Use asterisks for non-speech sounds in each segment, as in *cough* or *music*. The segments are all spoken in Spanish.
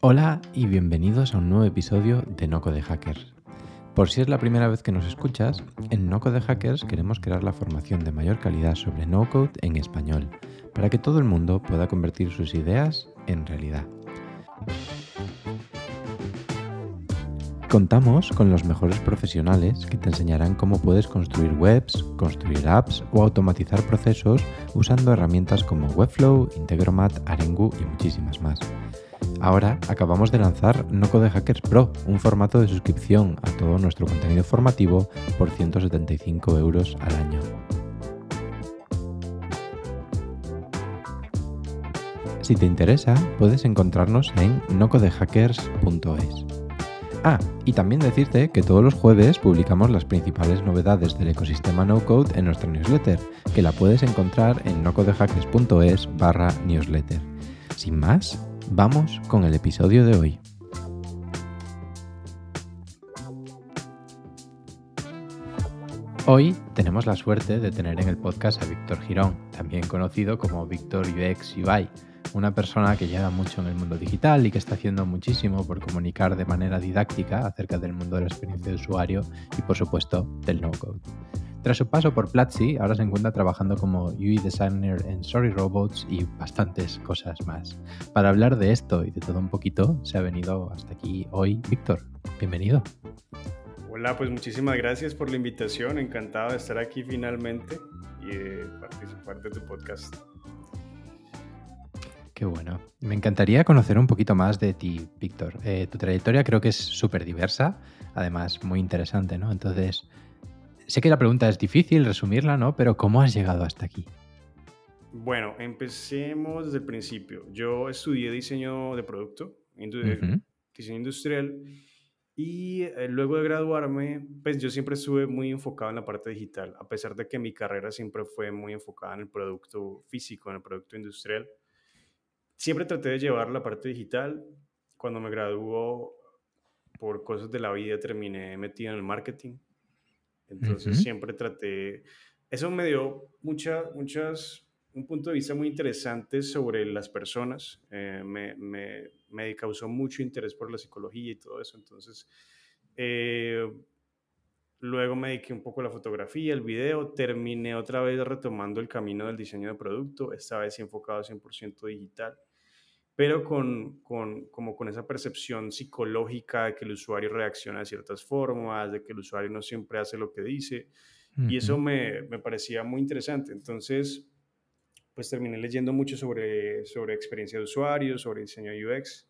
Hola y bienvenidos a un nuevo episodio de Noco de Hackers. Por si es la primera vez que nos escuchas, en Noco de Hackers queremos crear la formación de mayor calidad sobre no code en español, para que todo el mundo pueda convertir sus ideas en realidad. Contamos con los mejores profesionales que te enseñarán cómo puedes construir webs, construir apps o automatizar procesos usando herramientas como Webflow, Integromat, Arengu y muchísimas más. Ahora acabamos de lanzar No Hackers Pro, un formato de suscripción a todo nuestro contenido formativo por 175 euros al año. Si te interesa, puedes encontrarnos en nocodehackers.es. Ah, y también decirte que todos los jueves publicamos las principales novedades del ecosistema no code en nuestra newsletter, que la puedes encontrar en nocodehackers.es barra newsletter. Sin más, Vamos con el episodio de hoy. Hoy tenemos la suerte de tener en el podcast a Víctor Girón, también conocido como Víctor UX UI, una persona que lleva mucho en el mundo digital y que está haciendo muchísimo por comunicar de manera didáctica acerca del mundo de la experiencia de usuario y por supuesto del no-code. Tras su paso por Platzi, ahora se encuentra trabajando como UI Designer en Sorry Robots y bastantes cosas más. Para hablar de esto y de todo un poquito, se ha venido hasta aquí hoy Víctor. Bienvenido. Hola, pues muchísimas gracias por la invitación. Encantado de estar aquí finalmente y participar de tu podcast. Qué bueno. Me encantaría conocer un poquito más de ti, Víctor. Eh, tu trayectoria creo que es súper diversa, además muy interesante, ¿no? Entonces, Sé que la pregunta es difícil resumirla, ¿no? Pero ¿cómo has llegado hasta aquí? Bueno, empecemos desde el principio. Yo estudié diseño de producto, diseño industrial, y eh, luego de graduarme, pues yo siempre estuve muy enfocado en la parte digital, a pesar de que mi carrera siempre fue muy enfocada en el producto físico, en el producto industrial. Siempre traté de llevar la parte digital. Cuando me graduó, por cosas de la vida, terminé metido en el marketing. Entonces siempre traté, eso me dio mucha, muchas, un punto de vista muy interesante sobre las personas, eh, me, me, me, causó mucho interés por la psicología y todo eso, entonces eh, luego me dediqué un poco a la fotografía, el video, terminé otra vez retomando el camino del diseño de producto, esta vez enfocado 100% digital pero con, con, como con esa percepción psicológica de que el usuario reacciona de ciertas formas, de que el usuario no siempre hace lo que dice. Y eso me, me, parecía muy interesante. Entonces, pues terminé leyendo mucho sobre, sobre experiencia de usuario, sobre diseño UX,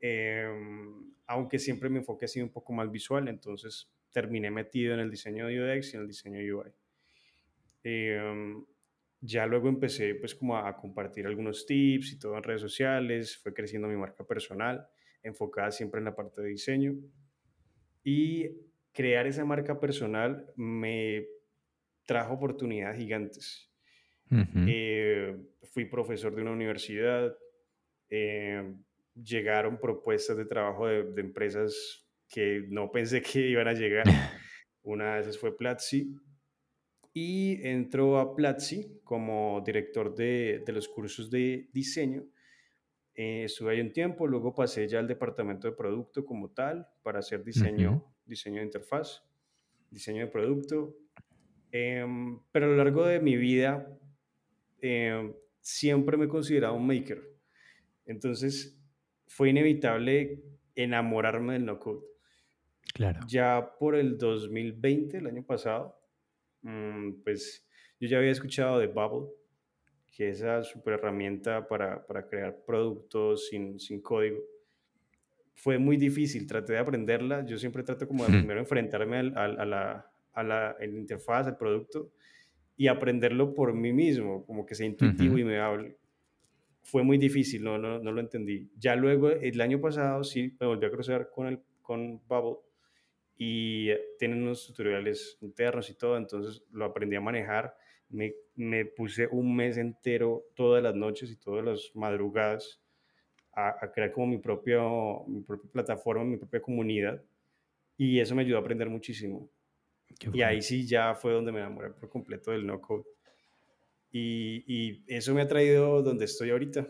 em, aunque siempre mi enfoque ha sido un poco más visual, entonces terminé metido en el diseño de UX y en el diseño UI. Eh, ya luego empecé pues como a compartir algunos tips y todo en redes sociales, fue creciendo mi marca personal, enfocada siempre en la parte de diseño. Y crear esa marca personal me trajo oportunidades gigantes. Eh, fui profesor de una universidad, eh, llegaron propuestas de trabajo de, de, empresas que no pensé que iban a llegar. *laughs* Una de esas fue Platzi y entró a Platzi como director de, de los cursos de diseño. Eh, estuve ahí un tiempo, luego pasé ya al departamento de producto como tal para hacer diseño, diseño de interfaz, diseño de producto. Em, pero a lo largo de mi vida em, siempre me he considerado un maker. Entonces fue inevitable enamorarme del no-code. Claro. Ya por el 2020, el año pasado, pues yo ya había escuchado de Bubble, que es esa super herramienta para, para crear productos sin, sin, código. fue muy difícil, traté de aprenderla, yo siempre trato como de primero enfrentarme al, a la, a la interfaz, al producto, y aprenderlo por mí mismo, como que sea intuitivo y me hable. Fue muy difícil, no, no, no, lo entendí. Ya luego, el año pasado, sí, me volví a cruzar con, el, con Bubble y tienen unos tutoriales internos y todo, entonces lo aprendí a manejar. Me, me puse un mes entero, todas las noches y todas las madrugadas, a, crear como mi, propio, mi propia plataforma, mi propia comunidad. Y eso me ayudó a aprender muchísimo. Y ahí sí ya fue donde me enamoré por completo del no code. Y, y eso me ha traído donde estoy ahorita.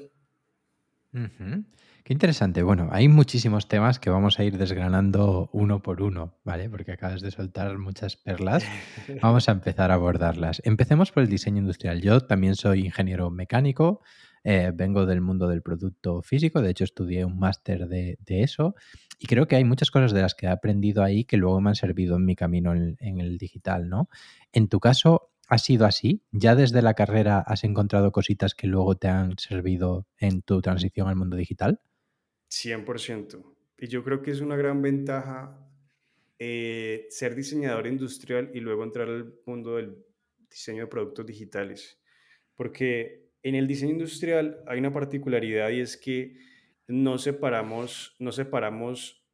Qué interesante. Bueno, hay muchísimos temas que vamos a ir desgranando uno por uno, ¿vale? Porque acabas de soltar muchas perlas. *laughs* Vamos a empezar a abordarlas. Empecemos por el diseño industrial. Yo también soy ingeniero mecánico, eh, vengo del mundo del producto físico, de hecho estudié un máster de, eso y creo que hay muchas cosas de las que he aprendido ahí que luego me han servido en mi camino en, en el digital, ¿no? En tu caso, ¿ha sido así? ¿Ya desde la carrera has encontrado cositas que luego te han servido en tu transición al mundo digital? 100%. Y yo creo que es una gran ventaja eh, ser diseñador industrial y luego entrar al mundo del diseño de productos digitales. Porque en el diseño industrial hay una particularidad y es que no separamos, no separamos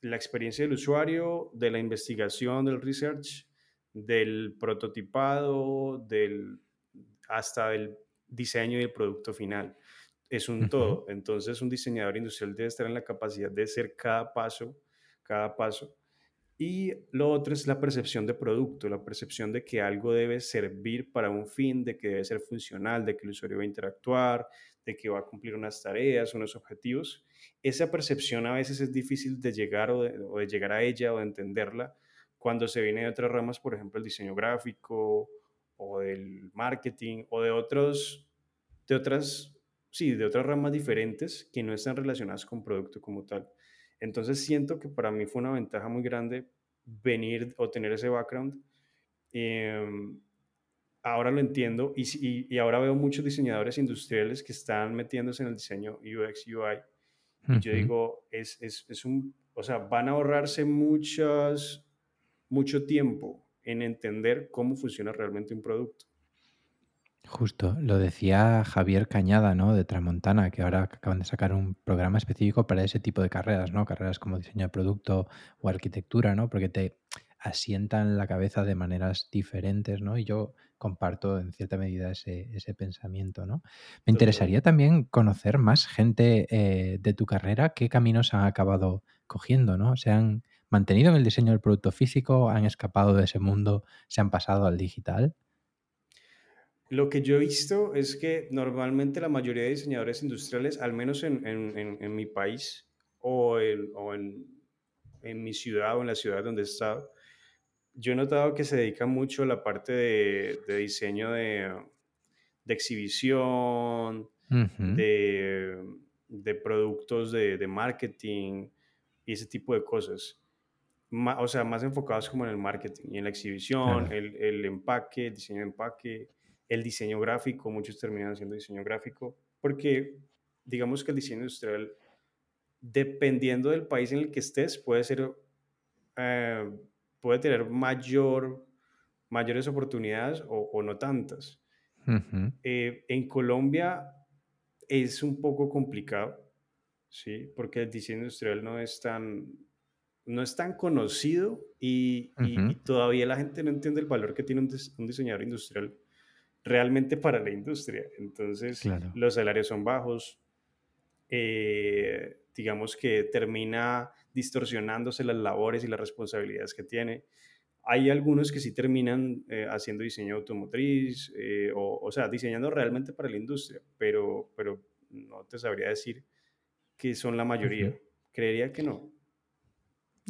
la experiencia del usuario de la investigación, del research, del prototipado, del, hasta del diseño y el producto final. Es un todo. Entonces, un diseñador industrial debe estar en la capacidad de hacer cada paso, cada paso y lo otro es la percepción de producto, la percepción de que algo debe servir para un fin, de que debe ser funcional, de que el usuario va a interactuar, de que va a cumplir unas tareas, unos objetivos. Esa percepción a veces es difícil de llegar o de, llegar a ella o de entenderla cuando se viene de otras ramas, por ejemplo, el diseño gráfico o del marketing o de otros, de otras, sí, de otras ramas diferentes que no están relacionadas con producto como tal. Entonces siento que para mí fue una ventaja muy grande venir o tener ese background. Em, ahora lo entiendo y, y, ahora veo muchos diseñadores industriales que están metiéndose en el diseño UX, UI. Y yo digo, es, es, es, un, o sea, van a ahorrarse muchas, mucho tiempo en entender cómo funciona realmente un producto. Justo, lo decía Javier Cañada, ¿no? De Tramontana, que ahora acaban de sacar un programa específico para ese tipo de carreras, ¿no? Carreras como diseño de producto o arquitectura, ¿no? Porque te asientan la cabeza de maneras diferentes, ¿no? Y yo comparto en cierta medida ese, pensamiento, ¿no? Me interesaría también conocer más gente eh, de tu carrera, qué caminos han acabado cogiendo, ¿no? ¿Se han mantenido en el diseño del producto físico? ¿Han escapado de ese mundo? ¿Se han pasado al digital? Lo que yo he visto es que normalmente la mayoría de diseñadores industriales, al menos en, en, en, mi país o, en, o en, mi ciudad o en la ciudad donde he estado, yo he notado que se dedica mucho a la parte de, de diseño de, de exhibición, de, de, productos de, de, marketing y ese tipo de cosas. o sea, más enfocados como en el marketing y en la exhibición, el, el empaque, el diseño de empaque el diseño gráfico, muchos terminan haciendo diseño gráfico, porque digamos que el diseño industrial, dependiendo del país en el que estés, puede ser, eh, puede tener mayor, mayores oportunidades o, no tantas. Eh, en Colombia es un poco complicado, ¿sí? Porque el diseño industrial no es tan, no es tan conocido y, todavía la gente no entiende el valor que tiene un diseñador industrial realmente para la industria. Entonces, los salarios son bajos, eh, digamos que termina distorsionándose las labores y las responsabilidades que tiene. Hay algunos que sí terminan eh, haciendo diseño automotriz, eh, o, o, sea, diseñando realmente para la industria, pero, pero no te sabría decir que son la mayoría. Creería que no.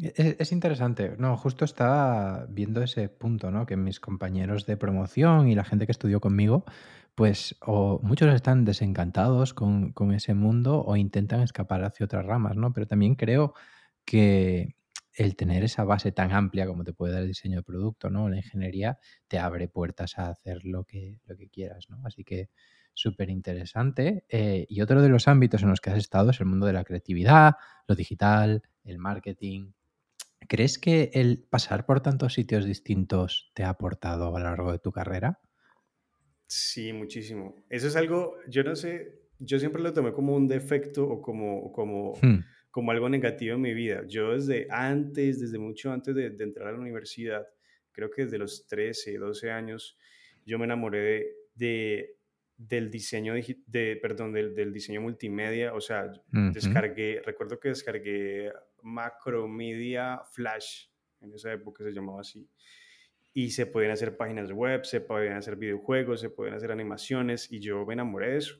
E-, es, interesante. No, justo estaba viendo ese punto, ¿no? Que mis compañeros de promoción y la gente que estudió conmigo, pues o muchos están desencantados con, ese mundo o intentan escapar hacia otras ramas, ¿no? Pero también creo que el tener esa base tan amplia como te puede dar el diseño de producto, ¿no? La ingeniería te abre puertas a hacer lo que, lo que quieras, ¿no? Así que súper interesante. Eh, y otro de los ámbitos en los que has estado es el mundo de la creatividad, lo digital, el marketing. ¿Crees que el pasar por tantos sitios distintos te ha aportado a lo largo de tu carrera? Sí, muchísimo. Eso es algo, yo no sé, yo siempre lo tomé como un defecto o como, como, Hmm, como algo negativo en mi vida. Yo desde antes, desde mucho antes de, de entrar a la universidad, creo que desde los 13, 12 años, yo me enamoré de, de- del diseño, de, perdón, del, del diseño multimedia. O sea, descargué, recuerdo que descargué Macromedia Flash, en esa época se llamaba así y se pueden hacer páginas web, se pueden hacer videojuegos, se pueden hacer animaciones y yo me enamoré de eso.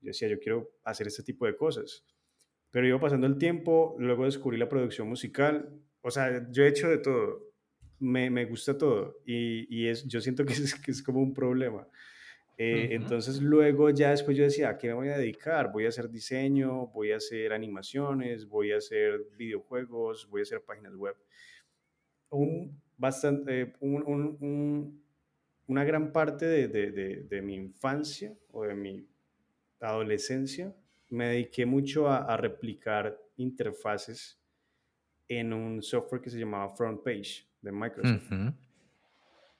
Yo decía, yo quiero hacer este tipo de cosas. Pero iba pasando el tiempo, luego descubrí la producción musical, o sea, yo he hecho de todo, me, me gusta todo y, y es, yo siento que es, que es como un problema. Eh, ujú, entonces luego ya después yo decía, ¿a qué me voy a dedicar? Voy a hacer diseño, voy a hacer animaciones, voy a hacer videojuegos, voy a hacer páginas web un bastante, un- un- un- una gran parte de, de- de- de mi infancia o de mi adolescencia me dediqué mucho a, a replicar interfaces en un software que se llamaba Front Page de Microsoft. ujú.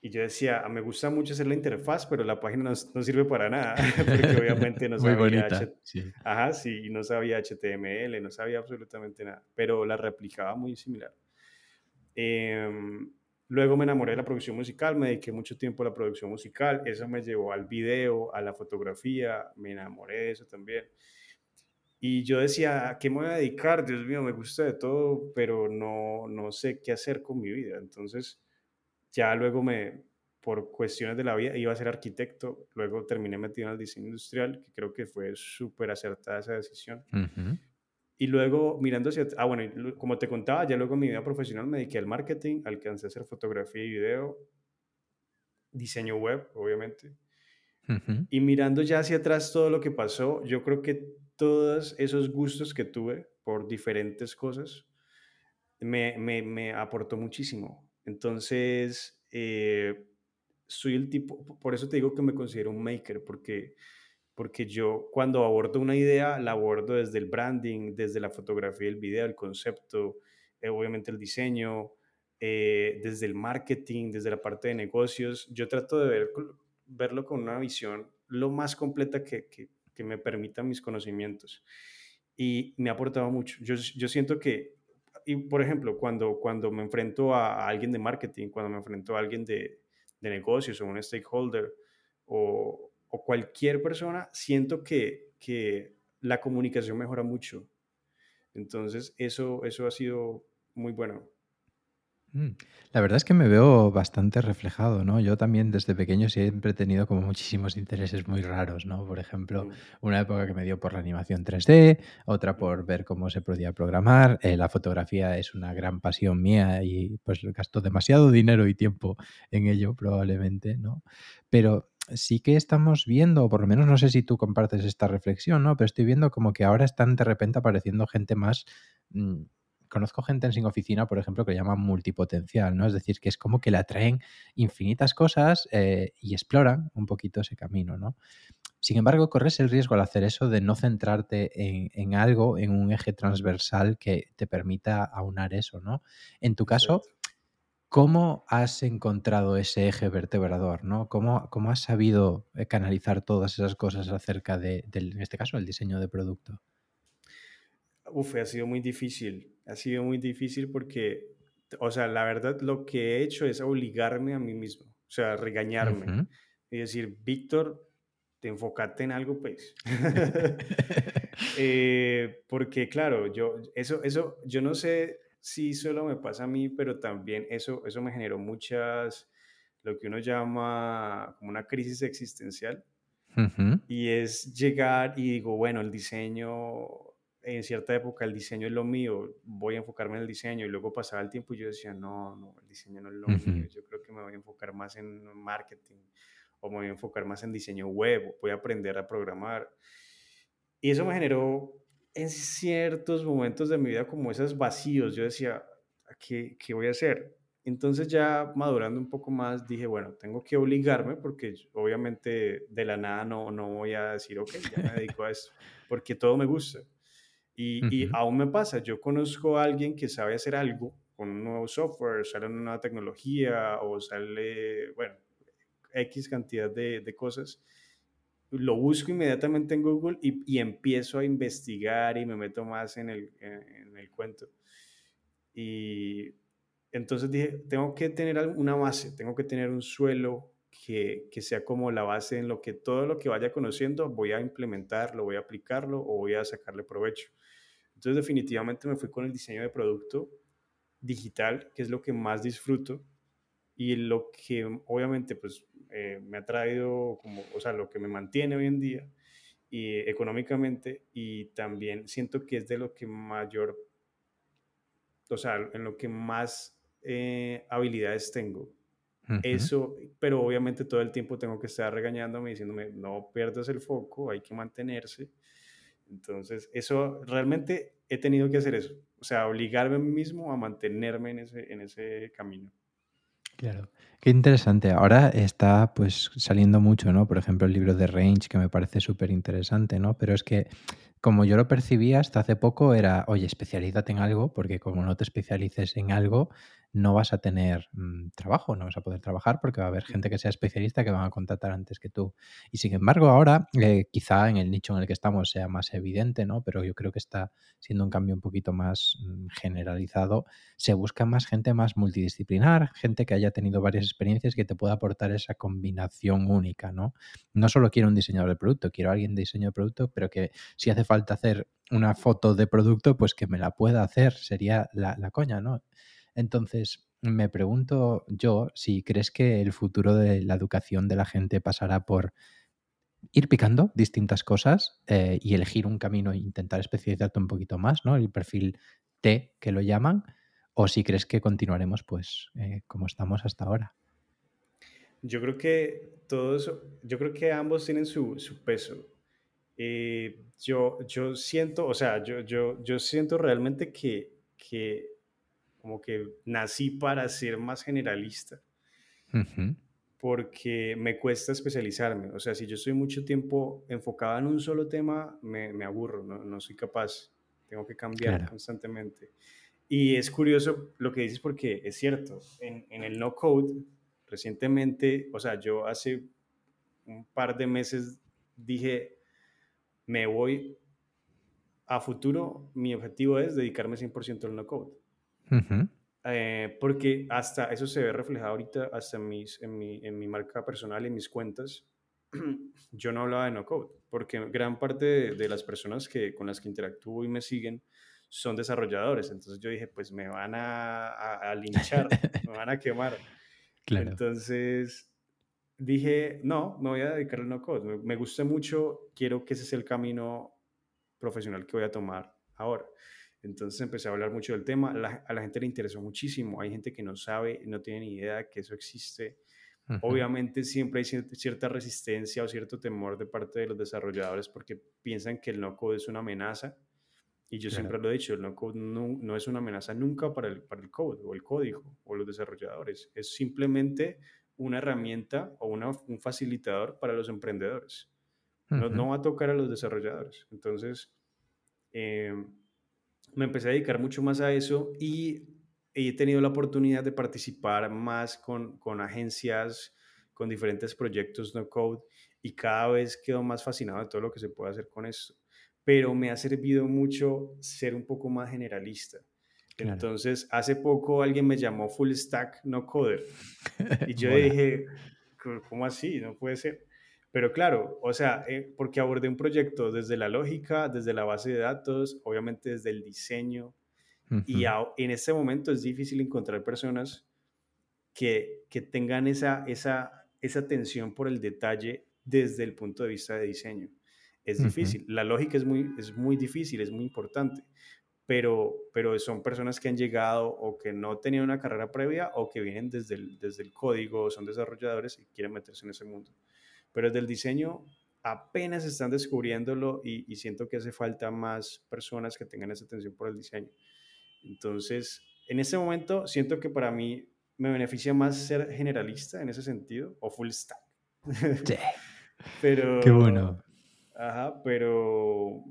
Y yo decía, "Ah, me gusta mucho hacer la interfaz, pero la página no, no sirve para nada, *laughs* porque obviamente no *laughs* Muy sabía, bonita, H- sí. Ajá, sí, no sabía HTML, no sabía absolutamente nada, pero la replicaba muy similar. Em, luego me enamoré de la producción musical, me dediqué mucho tiempo a la producción musical, eso me llevó al video, a la fotografía, me enamoré de eso también. Y yo decía, ¿a qué me voy a dedicar? Dios mío, me gusta de todo, pero no, no sé qué hacer con mi vida. Entonces, ya luego me, por cuestiones de la vida, iba a ser arquitecto, luego terminé metido en el diseño industrial, que creo que fue súper acertada esa decisión. Ujú, Y luego mirando hacia, ah, bueno, como te contaba, ya luego en mi vida profesional me dediqué al marketing, alcancé a hacer fotografía y video, diseño web, obviamente. Y mirando ya hacia atrás todo lo que pasó, yo creo que todos esos gustos que tuve por diferentes cosas me, me, me aportó muchísimo. Entonces, eh, soy el tipo, por eso te digo que me considero un maker, porque porque yo cuando abordo una idea, la abordo desde el branding, desde la fotografía, el video, el concepto, eh, obviamente el diseño, eh, desde el marketing, desde la parte de negocios. Yo trato de ver, verlo con una visión lo más completa que, que, que me permitan mis conocimientos. Y me ha aportado mucho. Yo, yo siento que, y por ejemplo, cuando, cuando me enfrento a, alguien de marketing, cuando me enfrento a alguien de, de negocios o un stakeholder, o, o cualquier persona, siento que, que la comunicación mejora mucho. Entonces, eso, eso ha sido muy bueno. Mm, La verdad es que me veo bastante reflejado, ¿no? Yo también desde pequeño siempre he tenido como muchísimos intereses muy raros, ¿no? Por ejemplo, Mm, una época que me dio por la animación 3D, otra mm, por ver cómo se podía programar. eh, la fotografía es una gran pasión mía y pues gasto demasiado dinero y tiempo en ello probablemente, ¿no? Pero sí que estamos viendo, o por lo menos no sé si tú compartes esta reflexión, ¿no? Pero estoy viendo como que ahora están de repente apareciendo gente más... conozco gente en Sin Oficina, por ejemplo, que le llaman multipotencial, ¿no? Es decir, que es como que le atraen infinitas cosas eh, y exploran un poquito ese camino, ¿no? Sin embargo, corres el riesgo al hacer eso de no centrarte en, en algo, en un eje transversal que te permita aunar eso, ¿no? En tu caso. ¿cómo has encontrado ese eje vertebrador, ¿no? ¿Cómo, cómo has sabido eh, canalizar todas esas cosas acerca de, del, en este caso, el diseño de producto? Uf, ha sido muy difícil. Ha sido muy difícil porque, o sea, la verdad lo que he hecho es obligarme a mí mismo, o sea, regañarme Ujú. y decir, Víctor, te enfocate en algo, pues. *laughs* *laughs* Eh, porque claro, yo, eso, eso, yo no sé si solo me pasa a mí, pero también eso, eso me generó muchas, lo que uno llama como una crisis existencial, Ujú, y es llegar y digo, bueno, el diseño, en cierta época el diseño es lo mío, voy a enfocarme en el diseño, y luego pasaba el tiempo y yo decía, no, no, el diseño no es lo mío, ujú. yo creo que me voy a enfocar más en marketing, o me voy a enfocar más en diseño web, voy a aprender a programar. Y eso me generó en ciertos momentos de mi vida como esos vacíos. Yo decía, ¿qué, qué voy a hacer? Entonces ya madurando un poco más, dije, bueno, tengo que obligarme porque obviamente de la nada no, no voy a decir, ok, ya me dedico a esto, porque todo me gusta. Y, y aún me pasa, yo conozco a alguien que sabe hacer algo con un nuevo software, sale una nueva tecnología o sale, bueno, X cantidad de, de cosas lo busco inmediatamente en Google y, y, empiezo a investigar y me meto más en el, en, el cuento. Y entonces dije, tengo que tener una base, tengo que tener un suelo que, que, sea como la base en lo que todo lo que vaya conociendo voy a implementarlo, voy a aplicarlo o voy a sacarle provecho. Entonces definitivamente me fui con el diseño de producto digital, que es lo que más disfruto y lo que obviamente pues eh, me ha traído como, o sea, lo que me mantiene hoy en día y económicamente y también siento que es de lo que mayor, o sea, en lo que más eh, habilidades tengo. Eso, pero obviamente todo el tiempo tengo que estar regañándome, diciéndome, no pierdas el foco, hay que mantenerse. Entonces, eso realmente he tenido que hacer eso, o sea, obligarme a mí mismo a mantenerme en ese, en ese camino. Claro, qué interesante. Ahora está pues saliendo mucho, ¿no? Por ejemplo, el libro de Range, que me parece súper interesante, ¿no? Pero es que como yo lo percibía hasta hace poco era, oye, especialízate en algo, porque como no te especialices en algo, no vas a tener mm, trabajo, no vas a poder trabajar porque va a haber gente que sea especialista que van a contratar antes que tú. Y sin embargo, ahora eh, quizá en el nicho en el que estamos sea más evidente, ¿no? Pero yo creo que está siendo un cambio un poquito más mm, generalizado. Se busca más gente más multidisciplinar, gente que haya tenido varias experiencias que te pueda aportar esa combinación única, ¿no? No solo quiero un diseñador de producto, quiero alguien de diseño de producto, pero que si hace falta hacer una foto de producto, pues que me la pueda hacer, sería la, la coña, ¿no? Entonces, me pregunto yo si crees que el futuro de la educación de la gente pasará por ir picando distintas cosas eh, y elegir un camino e intentar especializarte un poquito más, ¿no? El perfil T que lo llaman, o si crees que continuaremos pues eh, como estamos hasta ahora. Yo creo que todos, yo creo que ambos tienen su, peso. Eh, yo, yo siento, o sea, yo, yo, yo siento realmente que, que como que nací para ser más generalista. Porque me cuesta especializarme. O sea, si yo estoy mucho tiempo enfocado en un solo tema, me, me aburro, no, no, soy capaz. Tengo que cambiar constantemente. Y es curioso lo que dices porque es cierto. En, en el no code, recientemente, o sea, yo hace un par de meses dije, me voy a futuro, mi objetivo es dedicarme 100% al no code. Eh, porque hasta eso se ve reflejado ahorita hasta en, mis, en, mi, en mi marca personal, en mis cuentas. *clears throat* Yo no hablaba de no code, porque gran parte de, las personas que, con las que interactúo y me siguen son desarrolladores. Entonces yo dije, pues me van a, a, linchar, *laughs* me van a quemar. Claro. Entonces dije, no, me voy a dedicar al no code. Me, me gusta mucho, quiero que ese sea el camino profesional que voy a tomar ahora. Entonces empecé a hablar mucho del tema, a la gente le interesó muchísimo, hay gente que no sabe, no tiene ni idea que eso existe. Obviamente siempre hay cierta resistencia o cierto temor de parte de los desarrolladores porque piensan que el no-code es una amenaza. Y yo siempre lo he dicho, el no-code no, es una amenaza nunca para el, para el code o el código o los desarrolladores. Es simplemente una herramienta o una, un facilitador para los emprendedores. no, no, va a tocar a los desarrolladores. Entonces, eh, me empecé a dedicar mucho más a eso y he tenido la oportunidad de participar más con, con agencias, con diferentes proyectos no code y cada vez quedo más fascinado de todo lo que se puede hacer con esto. Pero me ha servido mucho ser un poco más generalista. Entonces, hace poco alguien me llamó full stack no coder *laughs* y yo dije, ¿cómo así? No puede ser. Pero claro, o sea, eh, porque abordé un proyecto desde la lógica, desde la base de datos, obviamente desde el diseño. Y en este momento es difícil encontrar personas que, que tengan esa, esa, esa atención por el detalle desde el punto de vista de diseño. Es difícil. La lógica es muy, es muy difícil, es muy importante. Pero, pero son personas que han llegado o que no tenían una carrera previa o que vienen desde el, desde el código, son desarrolladores y quieren meterse en ese mundo pero desde el diseño apenas están descubriéndolo y, siento que hace falta más personas que tengan esa atención por el diseño. Entonces, en este momento siento que para mí me beneficia más ser generalista en ese sentido o full stack. Sí. *laughs* pero, Qué bueno. Ajá, pero,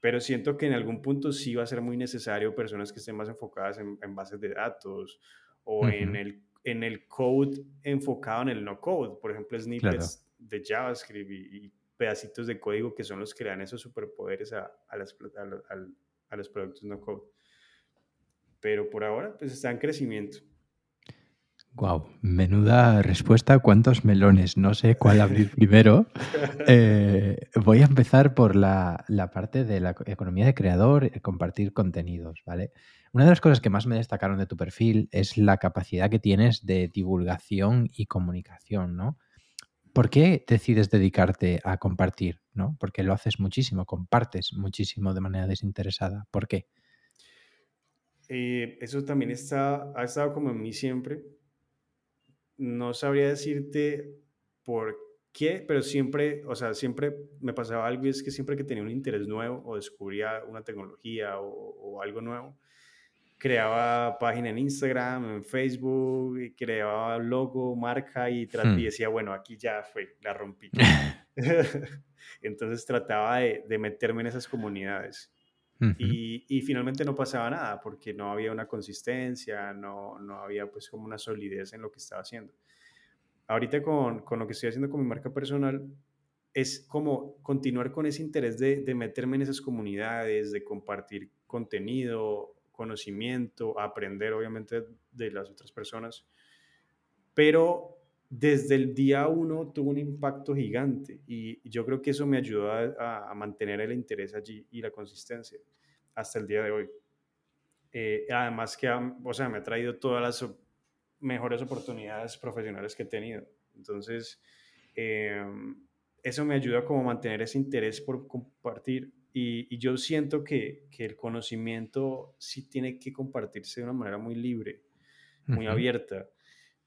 pero siento que en algún punto sí va a ser muy necesario personas que estén más enfocadas en, bases de datos o en, el, en el code enfocado en el no code, por ejemplo, snippets de JavaScript y, pedacitos de código que son los que dan esos superpoderes a, a, a los productos no code. Pero por ahora, pues está en crecimiento. Wow, menuda respuesta. ¿Cuántos melones? No sé cuál abrir *laughs* primero. *laughs* Eh, voy a empezar por la, parte de la economía de creador, eh, compartir contenidos, ¿vale? Una de las cosas que más me destacaron de tu perfil es la capacidad que tienes de divulgación y comunicación, ¿no? ¿Por qué decides dedicarte a compartir, ¿no? Porque lo haces muchísimo, compartes muchísimo de manera desinteresada. ¿Por qué? Eh, eso también está, ha estado como en mí siempre no sabría decirte por qué, pero siempre, o sea, siempre me pasaba algo y es que siempre que tenía un interés nuevo o descubría una tecnología o, algo nuevo, creaba página en Instagram, en Facebook, creaba logo, marca y, hmm. decía, bueno, aquí ya fue, la rompí. *laughs* *laughs* Entonces trataba de, meterme en esas comunidades. y, y, finalmente no pasaba nada porque no había una consistencia, no, no había pues como una solidez en lo que estaba haciendo ahorita con, con, lo que estoy haciendo con mi marca personal, es como continuar con ese interés de, de, meterme en esas comunidades, de compartir contenido, conocimiento, aprender obviamente de las otras personas. Pero desde el día uno tuvo un impacto gigante y yo creo que eso me ayudó a, mantener el interés allí y la consistencia hasta el día de hoy. Eh, además que, o sea, me ha traído todas las mejores oportunidades profesionales que he tenido. Entonces, em, eso me ayuda como a mantener ese interés por compartir y, yo siento que, que, el conocimiento sí tiene que compartirse de una manera muy libre, muy abierta,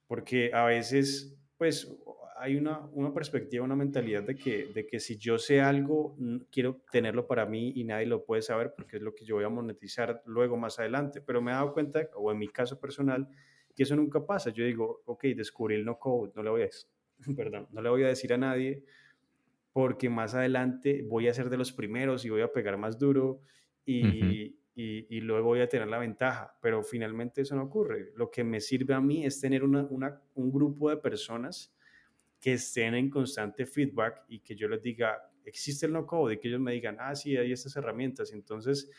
porque a veces, pues, hay una, una, perspectiva, una mentalidad de que, de que si yo sé algo, quiero tenerlo para mí y nadie lo puede saber porque es lo que yo voy a monetizar luego más adelante. Pero me he dado cuenta, o en mi caso personal, que eso nunca pasa. Yo digo, ok, descubrí el no code, no le voy a, *laughs* perdón, no le voy a decir a nadie porque más adelante voy a ser de los primeros y voy a pegar más duro y, y, luego voy a tener la ventaja, pero finalmente eso no ocurre. Lo que me sirve a mí es tener una, una, un grupo de personas que estén en constante feedback y que yo les diga, existe el no code y que ellos me digan, ah, sí, hay estas herramientas. Entonces,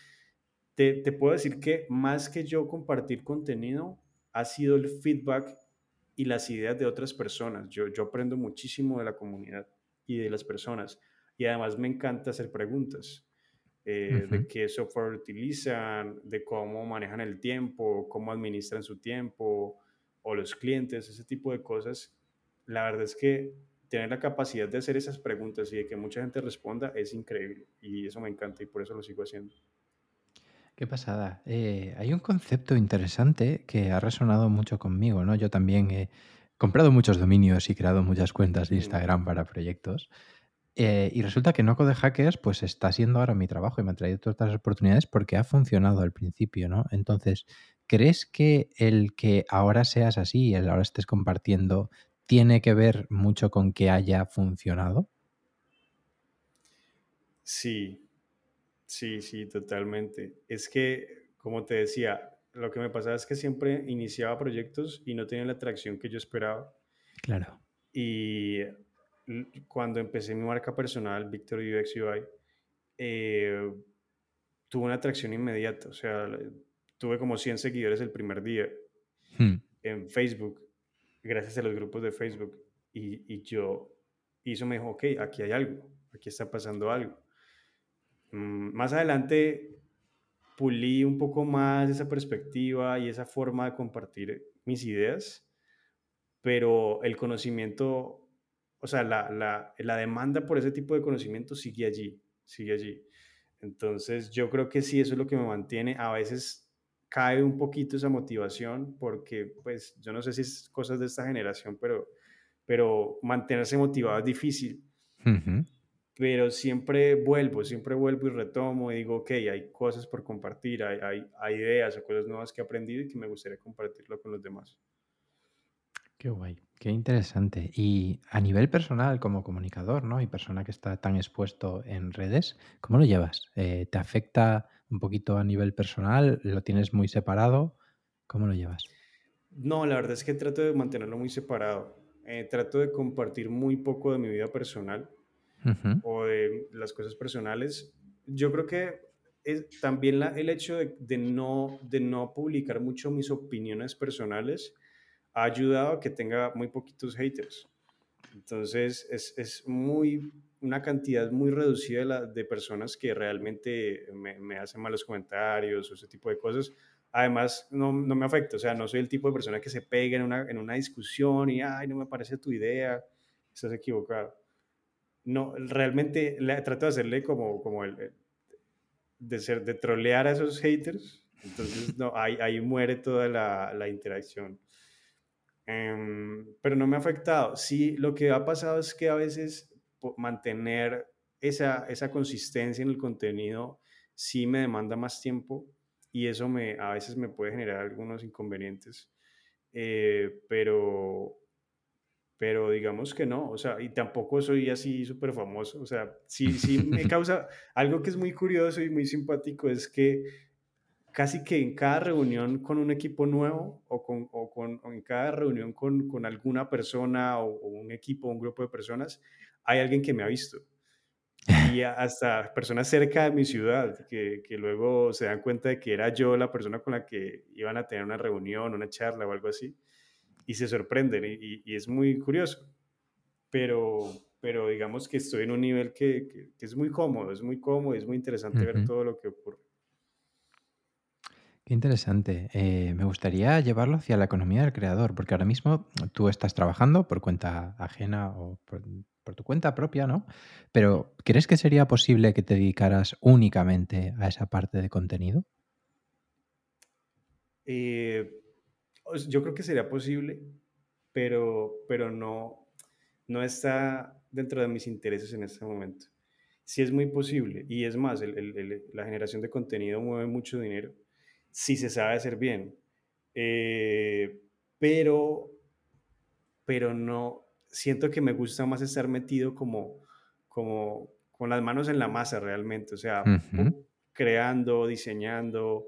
te, te puedo decir que más que yo compartir contenido, ha sido el feedback y las ideas de otras personas. Yo, yo aprendo muchísimo de la comunidad y de las personas. Y además me encanta hacer preguntas eh, de qué software utilizan, de cómo manejan el tiempo, cómo administran su tiempo, o los clientes, ese tipo de cosas. La verdad es que tener la capacidad de hacer esas preguntas y de que mucha gente responda es increíble. Y eso me encanta y por eso lo sigo haciendo. Qué pasada. Eh, hay un concepto interesante que ha resonado mucho conmigo, ¿no? Yo también he comprado muchos dominios y creado muchas cuentas de Instagram para proyectos. Eh, y resulta que Noco de Hackers, pues está siendo ahora mi trabajo y me ha traído todas estas oportunidades porque ha funcionado al principio, ¿no? Entonces, ¿crees que el que ahora seas así, el ahora estés compartiendo, tiene que ver mucho con que haya funcionado? Sí, Sí, sí, totalmente. Es que, como te decía, lo que me pasaba es que siempre iniciaba proyectos y no tenía la atracción que yo esperaba. Claro. Y cuando empecé mi marca personal, Victor UX UI, eh, tuve una atracción inmediata. O sea, tuve como 100 seguidores el primer día hmm. en Facebook, gracias a los grupos de Facebook. Y, y yo, y eso me dijo, ok, aquí hay algo, aquí está pasando algo. Mm, más adelante pulí un poco más esa perspectiva y esa forma de compartir mis ideas, pero el conocimiento, o sea, la, la, la demanda por ese tipo de conocimiento sigue allí, sigue allí. Entonces yo creo que sí, eso es lo que me mantiene. A veces cae un poquito esa motivación porque, pues, yo no sé si es cosas de esta generación, pero, pero mantenerse motivado es difícil pero siempre vuelvo, siempre vuelvo y retomo y digo, ok, hay cosas por compartir, hay, hay, hay ideas o cosas nuevas que he aprendido y que me gustaría compartirlo con los demás. Qué guay, qué interesante. Y a nivel personal, como comunicador, ¿no? Y persona que está tan expuesto en redes, ¿cómo lo llevas? Eh, ¿te afecta un poquito a nivel personal? ¿Lo tienes muy separado? ¿Cómo lo llevas? No, la verdad es que trato de mantenerlo muy separado. Eh, trato de compartir muy poco de mi vida personal Ujú, o de las cosas personales. Yo creo que es también la- el hecho de, de no, de no publicar mucho mis opiniones personales ha ayudado a que tenga muy poquitos haters. Entonces, es, es muy, una cantidad muy reducida de, la- de personas que realmente me, me hacen malos comentarios o ese tipo de cosas. Además, no, no me afecta, o sea, no soy el tipo de persona que se pega en una, en una discusión y, ay, no me parece tu idea, estás equivocado. No, realmente le, trato de hacerle como, como el, el- de, ser, de trolear a esos haters. Entonces, no, ahí, ahí muere toda la, la interacción. Em, pero no me ha afectado. Sí, lo que ha pasado es que a veces mantener esa, esa consistencia en el contenido sí me demanda más tiempo y eso me, a veces me puede generar algunos inconvenientes. Eh, pero, pero digamos que no, o sea, y tampoco soy así súper famoso. O sea, sí, sí me *laughs* causa algo que es muy curioso y muy simpático es que casi que en cada reunión con un equipo nuevo o, con, o, con, o en cada reunión con, con alguna persona o, o, un equipo, un grupo de personas, hay alguien que me ha visto. Y hasta personas cerca de mi ciudad que, que luego se dan cuenta de que era yo la persona con la que iban a tener una reunión, una charla o algo así, y se sorprenden y, es muy curioso. Pero, pero digamos que estoy en un nivel que, que, que es muy cómodo, es muy cómodo y es muy interesante ver todo lo que ocurre. Qué interesante. Eh, me gustaría llevarlo hacia la economía del creador, porque ahora mismo tú estás trabajando por cuenta ajena o por, por tu cuenta propia, ¿no? Pero ¿crees que sería posible que te dedicaras únicamente a esa parte de contenido? Eh, yo creo que sería posible, pero, pero no, no está dentro de mis intereses en este momento. Sí es muy posible, y es más, el- el- el- la generación de contenido mueve mucho dinero, si se sabe hacer bien. Eh, pero pero no, siento que me gusta más estar metido como, como con las manos en la masa realmente, o sea, Ujú, pu- creando, diseñando,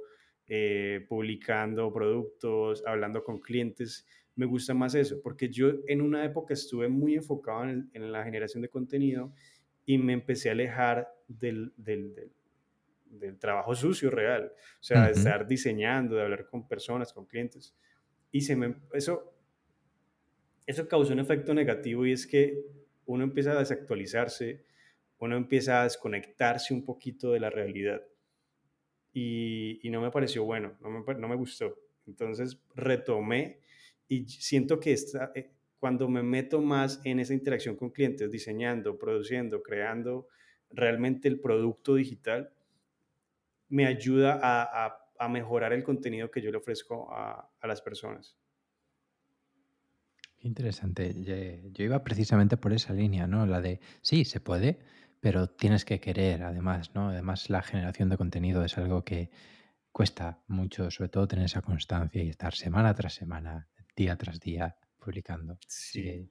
eh, publicando productos, hablando con clientes. Me gusta más eso, porque yo en una época estuve muy enfocado en, el- en la generación de contenido y me empecé a alejar del, del, del- del trabajo sucio real, o sea, de ujú. estar diseñando, de hablar con personas, con clientes. Y se me, eso eso causa un efecto negativo y es que uno empieza a desactualizarse, uno empieza a desconectarse un poquito de la realidad y, no me pareció bueno, no me, no me gustó. Entonces retomé y siento que esta, eh, cuando me meto más en esa interacción con clientes, diseñando, produciendo, creando realmente el producto digital, me ayuda a, a- a mejorar el contenido que yo le ofrezco a, a las personas. Interesante. Yo iba precisamente por esa línea, ¿no? La de, sí, se puede, pero tienes que querer, además, ¿no? Además, la generación de contenido es algo que cuesta mucho, sobre todo tener esa constancia y estar semana tras semana, día tras día, publicando. Sí. que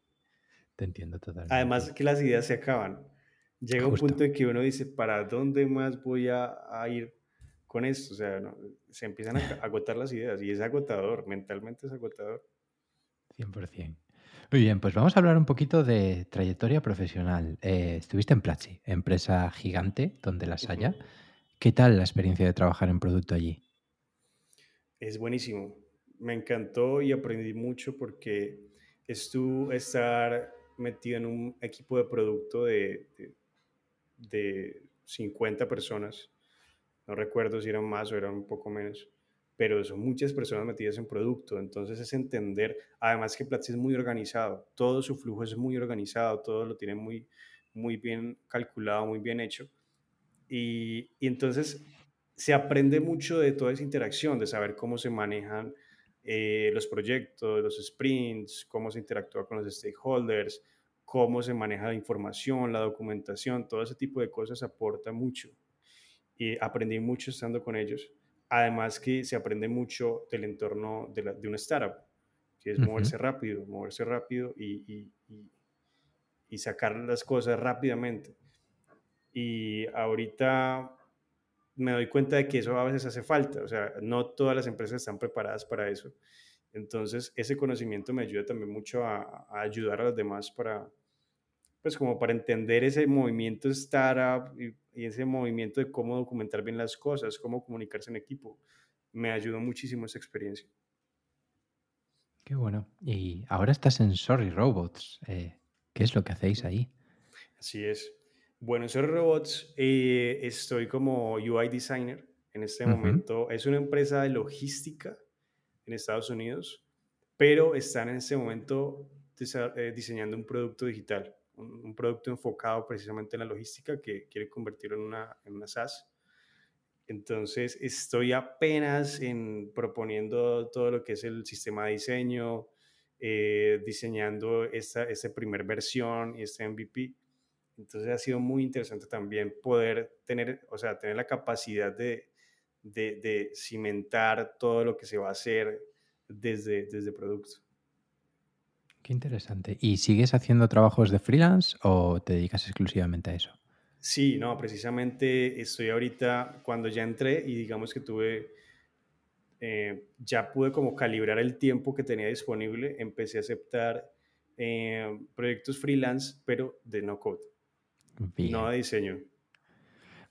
te entiendo totalmente. Además que las ideas se acaban. Llega un punto en que uno dice, ¿para dónde más voy a, a ir con esto? O sea, no, se empiezan a *laughs* agotar las ideas y es agotador, mentalmente es agotador. 100%. Muy bien, pues vamos a hablar un poquito de trayectoria profesional. Eh, estuviste en Platzi, empresa gigante donde las haya. ¿Qué tal la experiencia de trabajar en producto allí? Es buenísimo. Me encantó y aprendí mucho porque estuve estar metido en un equipo de producto de, de, de 50 personas No recuerdo si eran más o eran un poco menos, pero son muchas personas metidas en producto. Entonces es entender, además que Platzi es muy organizado, todo su flujo es muy organizado, todo lo tiene muy, muy bien calculado, muy bien hecho. Y, y entonces se aprende mucho de toda esa interacción, de saber cómo se manejan eh, los proyectos, los sprints, cómo se interactúa con los stakeholders, cómo se maneja la información, la documentación, todo ese tipo de cosas aporta mucho y aprendí mucho estando con ellos. Además que se aprende mucho del entorno de, la, de una startup. que es moverse rápido, moverse rápido y, y, sacar las cosas rápidamente. Y ahorita me doy cuenta de que eso a veces hace falta, o sea, no todas las empresas están preparadas para eso. Entonces, ese conocimiento me ayuda también mucho a, a ayudar a los demás para, pues como para entender ese movimiento startup y, y, ese movimiento de cómo documentar bien las cosas, cómo comunicarse en equipo. Me ayudó muchísimo esa experiencia. Qué bueno. Y ahora estás en Sorry Robots. Eh, ¿Qué es lo que hacéis ahí? Así es. Bueno, en Sorry Robots eh, estoy como UI designer en este momento. Es una empresa de logística en Estados Unidos, pero están en este momento eh, diseñando un producto digital, un, producto enfocado precisamente en la logística que quiere convertirlo en una, en una SaaS. Entonces, estoy apenas en proponiendo todo lo que es el sistema de diseño, eh, diseñando esta, esta primera versión y este MVP. Entonces, ha sido muy interesante también poder tener, o sea, tener la capacidad de, de, de cimentar todo lo que se va a hacer desde, desde producto. Qué interesante. ¿Y sigues haciendo trabajos de freelance o te dedicas exclusivamente a eso? Sí, no, precisamente estoy ahorita, cuando ya entré y digamos que tuve, eh, ya pude como calibrar el tiempo que tenía disponible, empecé a aceptar eh, proyectos freelance, pero de no code, no de diseño.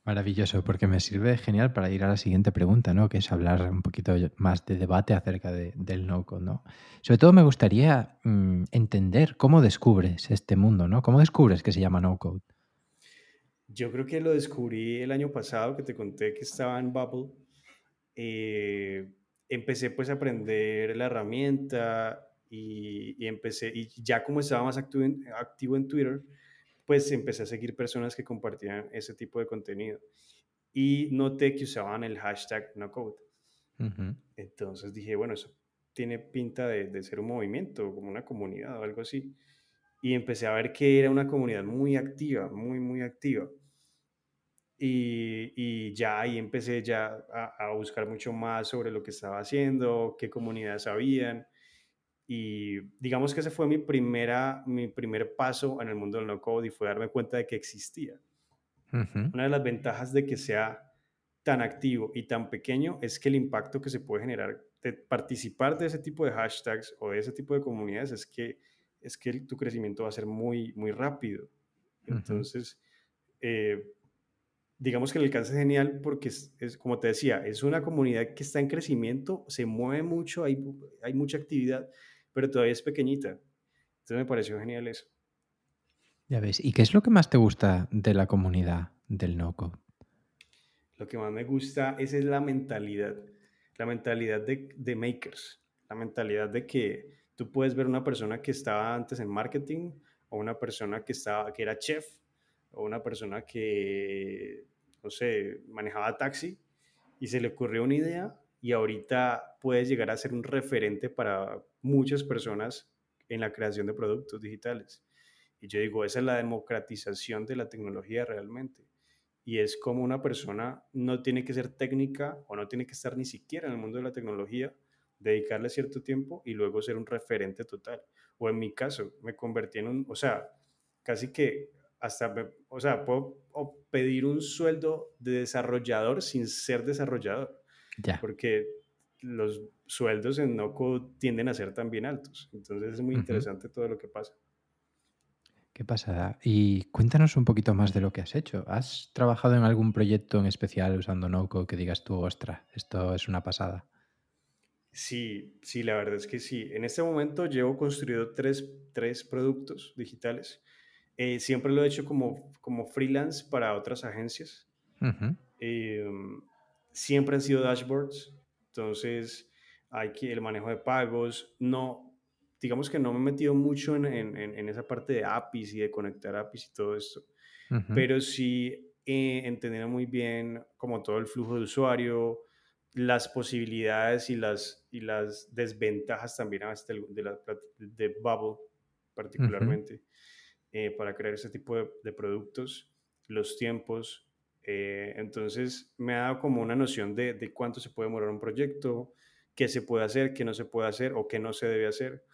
Maravilloso, porque me sirve genial para ir a la siguiente pregunta, ¿no? Que es hablar un poquito más de debate acerca del no-code, ¿no? Sobre todo me gustaría mm, entender cómo descubres este mundo, ¿no? ¿Cómo descubres que se llama no-code? Yo creo que lo descubrí el año pasado, que te conté que estaba en Bubble. Eh, empecé pues a aprender la herramienta y, empecé, y ya como estaba más activo en Twitter, pues empecé a seguir personas que compartían ese tipo de contenido. Y noté que usaban el hashtag NoCode. Entonces dije, bueno, eso tiene pinta de, de, ser un movimiento, como una comunidad o algo así y empecé a ver que era una comunidad muy activa, muy, muy activa. Y, y ya ahí empecé ya a, a, buscar mucho más sobre lo que estaba haciendo, qué comunidades habían. Y digamos que ese fue mi, primera, mi primer paso en el mundo del no-code y fue darme cuenta de que existía. Una de las ventajas de que sea tan activo y tan pequeño es que el impacto que se puede generar de participar de ese tipo de hashtags o de ese tipo de comunidades es que es que tu crecimiento va a ser muy, muy rápido. Entonces, eh, digamos que el alcance es genial porque es, como te decía, es una comunidad que está en crecimiento, se mueve mucho, hay, hay mucha actividad, pero todavía es pequeñita. Entonces me pareció genial eso. Ya ves, ¿y qué es lo que más te gusta de la comunidad del no-code? Lo que más me gusta es, es la mentalidad, la mentalidad de, de makers, la mentalidad de que Tú puedes ver una persona que estaba antes en marketing o una persona que, estaba, que era chef o una persona que, no sé, manejaba taxi y se le ocurrió una idea y ahorita puedes llegar a ser un referente para muchas personas en la creación de productos digitales. Y yo digo, esa es la democratización de la tecnología realmente. Y es como una persona no tiene que ser técnica o no tiene que estar ni siquiera en el mundo de la tecnología dedicarle cierto tiempo y luego ser un referente total. O en mi caso, me convertí en un, o sea, casi que hasta, o sea, puedo pedir un sueldo de desarrollador sin ser desarrollador. Ya. Porque los sueldos en Noco tienden a ser también altos. Entonces es muy interesante todo lo que pasa. Qué pasada. Y cuéntanos un poquito más de lo que has hecho. ¿Has trabajado en algún proyecto en especial usando NoCo que digas tú, ostras, esto es una pasada? Sí, sí, la verdad es que sí. En este momento llevo construido tres, tres productos digitales. Eh, siempre lo he hecho como, como freelance para otras agencias. Em, siempre han sido dashboards. Entonces, hay que el manejo de pagos. No, digamos que no me he metido mucho en, en, en esa parte de APIs y de conectar APIs y todo esto. Pero sí he entendido muy bien como todo el flujo de usuario, las posibilidades y las, y las desventajas también de, la, de Bubble particularmente eh, para crear ese tipo de, productos, los tiempos. Eh, entonces me ha dado como una noción de, de, cuánto se puede demorar un proyecto, qué se puede hacer, qué no se puede hacer o qué no se debe hacer.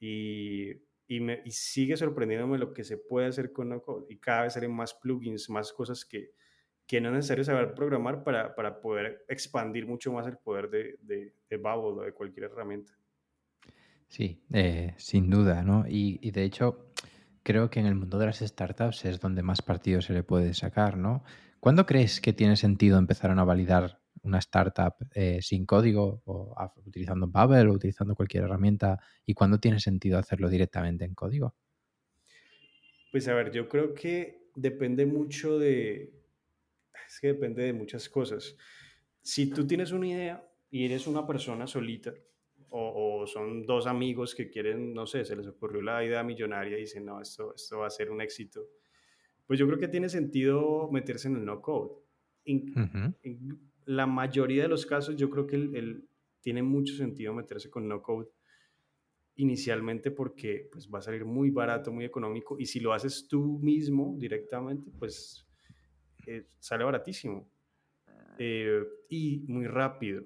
Y, y, me, y sigue sorprendiéndome lo que se puede hacer con no code. Y cada vez salen más plugins, más cosas que, que no es necesario saber programar para, para poder expandir mucho más el poder de, de, de Babel o de cualquier herramienta. Sí, eh, sin duda, ¿no? Y, y, de hecho, creo que en el mundo de las startups es donde más partido se le puede sacar, ¿no? ¿Cuándo crees que tiene sentido empezar a validar una startup eh, sin código o utilizando Babel o utilizando cualquier herramienta? ¿Y cuándo tiene sentido hacerlo directamente en código? Pues a ver, yo creo que depende mucho de, es que depende de muchas cosas. Si tú tienes una idea y eres una persona solita, o, o, son dos amigos que quieren, no sé, se les ocurrió la idea millonaria y dicen, no, esto, esto va a ser un éxito, pues yo creo que tiene sentido meterse en el no code. En, uh -huh. en la mayoría de los casos, yo creo que el, el, tiene mucho sentido meterse con no code inicialmente porque pues, va a salir muy barato, muy económico, y si lo haces tú mismo directamente, pues eh, sale baratísimo eh, y muy rápido,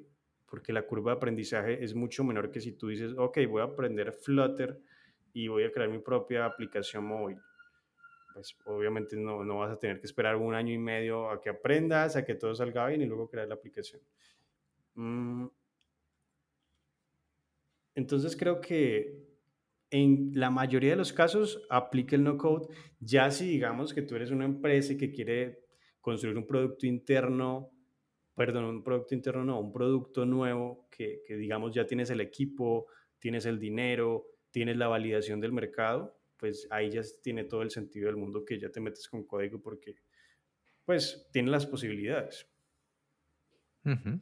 porque la curva de aprendizaje es mucho menor que si tú dices, ok, voy a aprender Flutter y voy a crear mi propia aplicación móvil. Pues obviamente no, no vas a tener que esperar un año y medio a que aprendas, a que todo salga bien y luego crear la aplicación. Mm. Entonces creo que en la mayoría de los casos aplica el no code. Ya si digamos que tú eres una empresa y que quiere construir un producto interno, perdón, un producto interno no, un producto nuevo que, que, digamos ya tienes el equipo, tienes el dinero, tienes la validación del mercado, pues ahí ya tiene todo el sentido del mundo que ya te metes con código porque pues tiene las posibilidades. Uh -huh.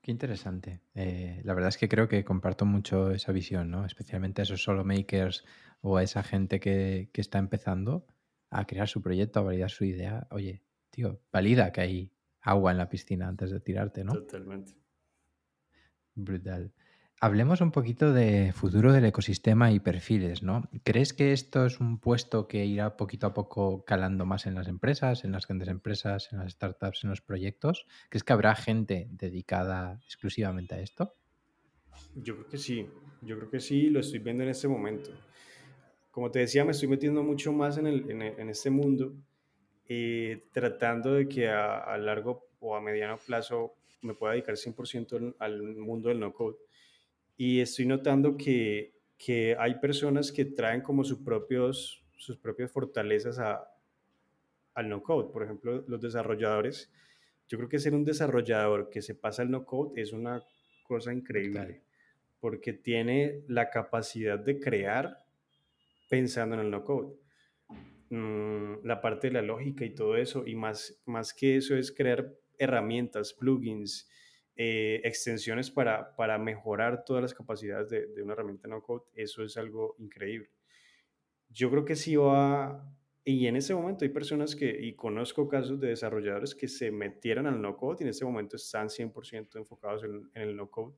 Qué interesante. Eh, la verdad es que creo que comparto mucho esa visión, ¿no? Especialmente a esos solo makers o a esa gente que, que está empezando a crear su proyecto, a validar su idea. Oye, tío, valida que hay agua en la piscina antes de tirarte, ¿no? Totalmente. Brutal. Hablemos un poquito de futuro del ecosistema y perfiles, ¿no? ¿Crees que esto es un puesto que irá poquito a poco calando más en las empresas, en las grandes empresas, en las startups, en los proyectos? ¿Crees que habrá gente dedicada exclusivamente a esto? Yo creo que sí, yo creo que sí, lo estoy viendo en este momento. Como te decía, me estoy metiendo mucho más en, el, en, en este mundo, eh, tratando de que a, a, largo o a mediano plazo me pueda dedicar 100% al mundo del no-code y estoy notando que, que hay personas que traen como sus, propios, sus propias fortalezas a, al no-code. Por ejemplo, los desarrolladores. Yo creo que ser un desarrollador que se pasa al no-code es una cosa increíble, Total. porque tiene la capacidad de crear pensando en el no-code. Mm, la parte de la lógica y todo eso, y más, más que eso es crear herramientas, plugins, eh, extensiones para, para, mejorar todas las capacidades de, una herramienta no code, eso es algo increíble. Yo creo que sí va, y en ese momento hay personas que, y conozco casos de desarrolladores que se metieron al no code y en este momento están 100% enfocados en, en el no code.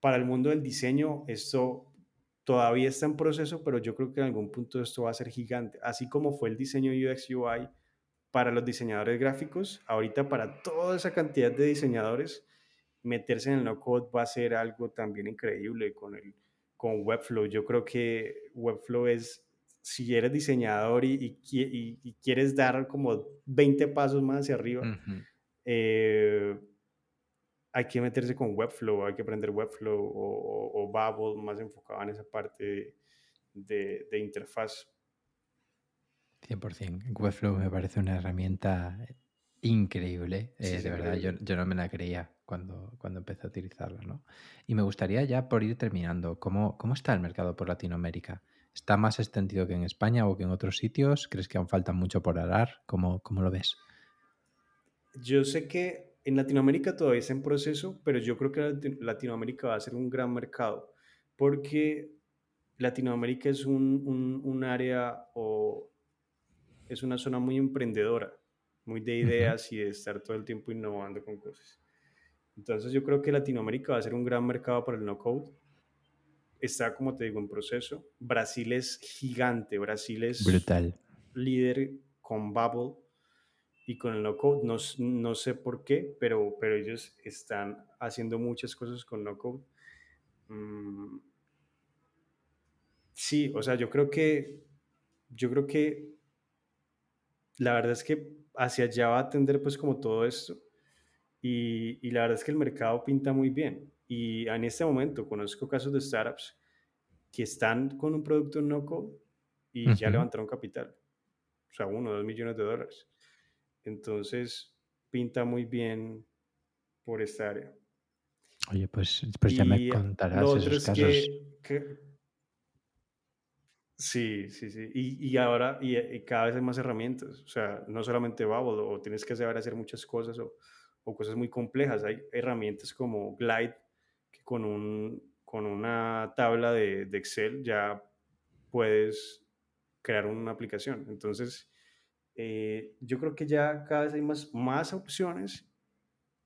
Para el mundo del diseño, esto todavía está en proceso, pero yo creo que en algún punto esto va a ser gigante, así como fue el diseño UX UI para los diseñadores gráficos, ahorita para toda esa cantidad de diseñadores, meterse en el no-code va a ser algo también increíble con, el, con Webflow. Yo creo que Webflow es, si eres diseñador y, y, y, y quieres dar como 20 pasos más hacia arriba, uh -huh. eh, hay que meterse con Webflow, hay que aprender Webflow o, o, o Babel más enfocado en esa parte de, de, de interfaz. 100%. Webflow me parece una herramienta increíble. Eh, sí, de verdad, yo, yo, no me la creía cuando, cuando empecé a utilizarla. ¿no? Y me gustaría ya por ir terminando, ¿cómo, ¿cómo está el mercado por Latinoamérica? ¿Está más extendido que en España o que en otros sitios? ¿Crees que aún falta mucho por arar? ¿Cómo, cómo lo ves? Yo sé que en Latinoamérica todavía está en proceso, pero yo creo que Latinoamérica va a ser un gran mercado porque Latinoamérica es un, un, un área o es una zona muy emprendedora, muy de ideas uh -huh. y de estar todo el tiempo innovando con cosas. Entonces yo creo que Latinoamérica va a ser un gran mercado para el no-code. Está, como te digo, en proceso. Brasil es gigante, Brasil es Brutal. líder con Bubble y con el no code. No, no sé por qué, pero, pero ellos están haciendo muchas cosas con no code. Mm, sí, o sea, yo creo que, yo creo que la verdad es que hacia allá va a tender pues como todo esto. Y, y, la verdad es que el mercado pinta muy bien. Y en este momento conozco casos de startups que están con un producto no code y ya levantaron capital. O sea, uno, dos millones de dólares. Entonces, pinta muy bien por esta área. Oye, pues, pues ya me contarás esos casos. Sí, sí, sí. Y, y ahora, y, cada vez hay más herramientas. O sea, no solamente Bubble, o tienes que saber hacer muchas cosas o, o cosas muy complejas. Hay herramientas como Glide, que con, un, con una tabla de, Excel ya puedes crear una aplicación. Entonces, eh, yo creo que ya cada vez hay más, más opciones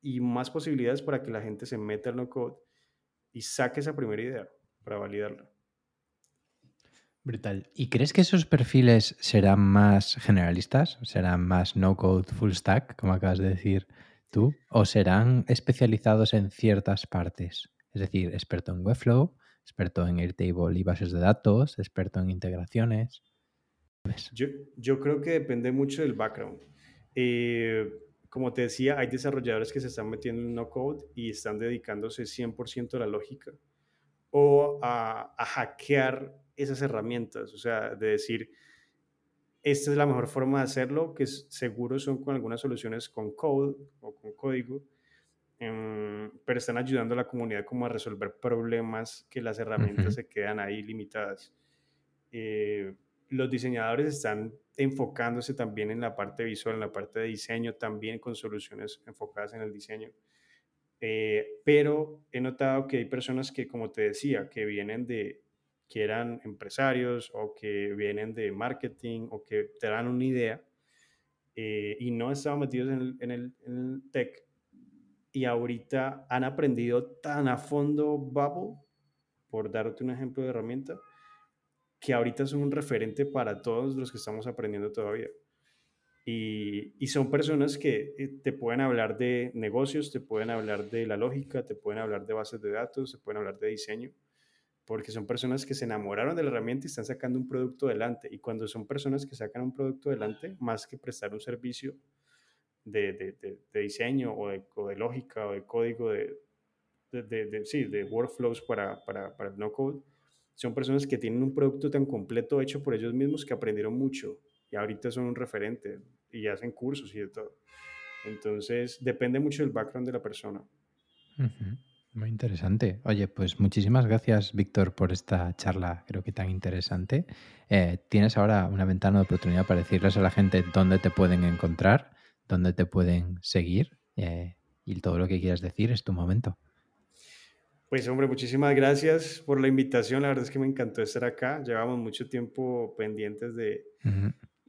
y más posibilidades para que la gente se meta al no code y saque esa primera idea para validarla. Brutal. ¿Y crees que esos perfiles serán más generalistas? ¿Serán más no code full stack, como acabas de decir tú? ¿O serán especializados en ciertas partes? Es decir, experto en Webflow, experto en Airtable y bases de datos, experto en integraciones. Yo, yo creo que depende mucho del background. Eh, como te decía, hay desarrolladores que se están metiendo en no code y están dedicándose 100% a la lógica o a, a, hackear esas herramientas, o sea, de decir, esta es la mejor forma de hacerlo, que seguro son con algunas soluciones con code o con código, em, pero están ayudando a la comunidad como a resolver problemas que las herramientas se quedan ahí limitadas. Eh, los diseñadores están enfocándose también en la parte visual, en la parte de diseño, también con soluciones enfocadas en el diseño. Eh, pero he notado que hay personas que, como te decía, que vienen de, que eran empresarios o que vienen de marketing o que te dan una idea eh, y no estaban metidos en el, en, el, en tech y ahorita han aprendido tan a fondo Bubble, por darte un ejemplo de herramienta, que ahorita son un referente para todos los que estamos aprendiendo todavía. Y, y, son personas que eh, te pueden hablar de negocios, te pueden hablar de la lógica, te pueden hablar de bases de datos, te pueden hablar de diseño, porque son personas que se enamoraron de la herramienta y están sacando un producto adelante. Y cuando son personas que sacan un producto adelante, más que prestar un servicio de, de, de, diseño o, o de, lógica o de código de, sí, de workflows para, para, para el no code, son personas que tienen un producto tan completo hecho por ellos mismos que aprendieron mucho y ahorita son un referente y hacen cursos y de todo. Entonces, depende mucho del background de la persona. Muy interesante. Oye, pues muchísimas gracias, Víctor, por esta charla, creo que tan interesante. Eh, tienes ahora una ventana de oportunidad para decirles a la gente dónde te pueden encontrar, dónde te pueden seguir eh, y todo lo que quieras decir es tu momento. Pues hombre, muchísimas gracias por la invitación. La verdad es que me encantó estar acá. Llevamos mucho tiempo pendientes de,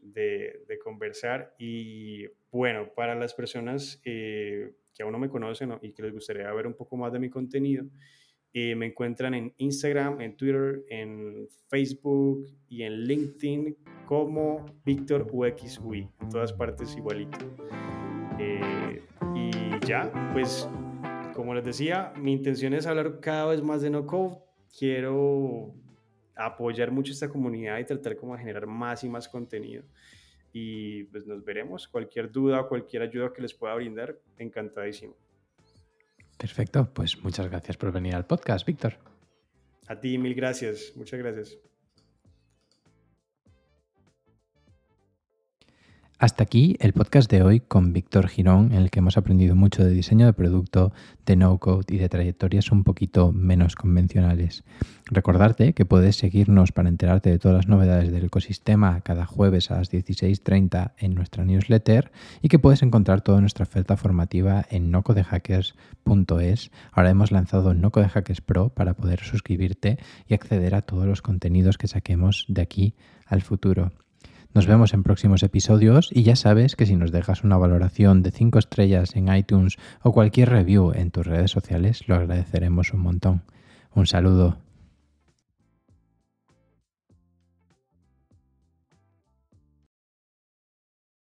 de, conversar. Y bueno, para las personas eh, que aún no me conocen y que les gustaría ver un poco más de mi contenido, eh, me encuentran en Instagram, en Twitter, en Facebook y en LinkedIn como Víctor UXUI. En todas partes igualito. Eh, y ya, pues como les decía, mi intención es hablar cada vez más de no code. Quiero apoyar mucho esta comunidad y tratar como de generar más y más contenido. Y pues nos veremos. Cualquier duda o cualquier ayuda que les pueda brindar, encantadísimo. Perfecto, pues muchas gracias por venir al podcast, Víctor. A ti, mil gracias. Muchas gracias. Hasta aquí el podcast de hoy con Víctor Girón, en el que hemos aprendido mucho de diseño de producto, de no-code y de trayectorias un poquito menos convencionales. Recordarte que puedes seguirnos para enterarte de todas las novedades del ecosistema cada jueves a las 16.30 en nuestra newsletter y que puedes encontrar toda nuestra oferta formativa en nocodehackers.es. Ahora hemos lanzado Nocodehackers Pro para poder suscribirte y acceder a todos los contenidos que saquemos de aquí al futuro. Nos vemos en próximos episodios y ya sabes que si nos dejas una valoración de 5 estrellas en iTunes o cualquier review en tus redes sociales, lo agradeceremos un montón. Un saludo